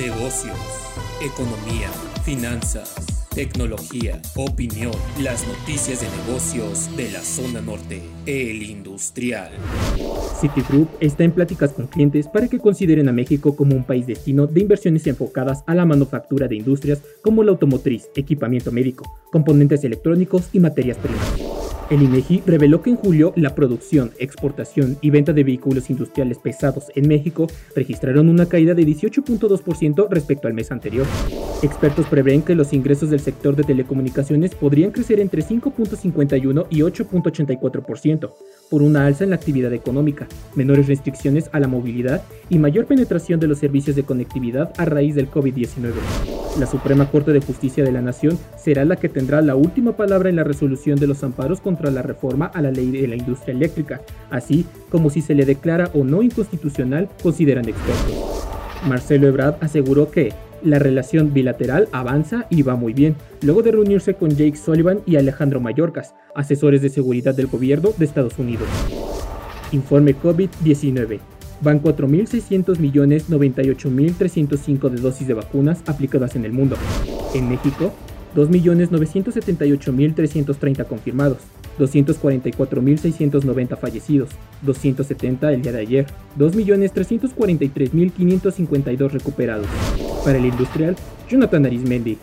negocios, economía, finanzas, tecnología, opinión, las noticias de negocios de la zona norte, el industrial. Citigroup está en pláticas con clientes para que consideren a México como un país destino de inversiones enfocadas a la manufactura de industrias como la automotriz, equipamiento médico, componentes electrónicos y materias primas. El INEGI reveló que en julio la producción, exportación y venta de vehículos industriales pesados en México registraron una caída de 18.2% respecto al mes anterior. Expertos prevén que los ingresos del sector de telecomunicaciones podrían crecer entre 5.51 y 8.84%, por una alza en la actividad económica, menores restricciones a la movilidad y mayor penetración de los servicios de conectividad a raíz del COVID-19. La Suprema Corte de Justicia de la Nación será la que tendrá la última palabra en la resolución de los amparos contra la reforma a la ley de la industria eléctrica, así como si se le declara o no inconstitucional, consideran expertos. Marcelo Ebrard aseguró que la relación bilateral avanza y va muy bien, luego de reunirse con Jake Sullivan y Alejandro Mayorkas, asesores de seguridad del gobierno de Estados Unidos. Informe COVID-19. Van 4.600 millones 98.305 de dosis de vacunas aplicadas en el mundo. En México, 2.978.330 confirmados, 244.690 fallecidos, 270 el día de ayer, 2.343.552 recuperados. Para el industrial, Jonathan Arismendi,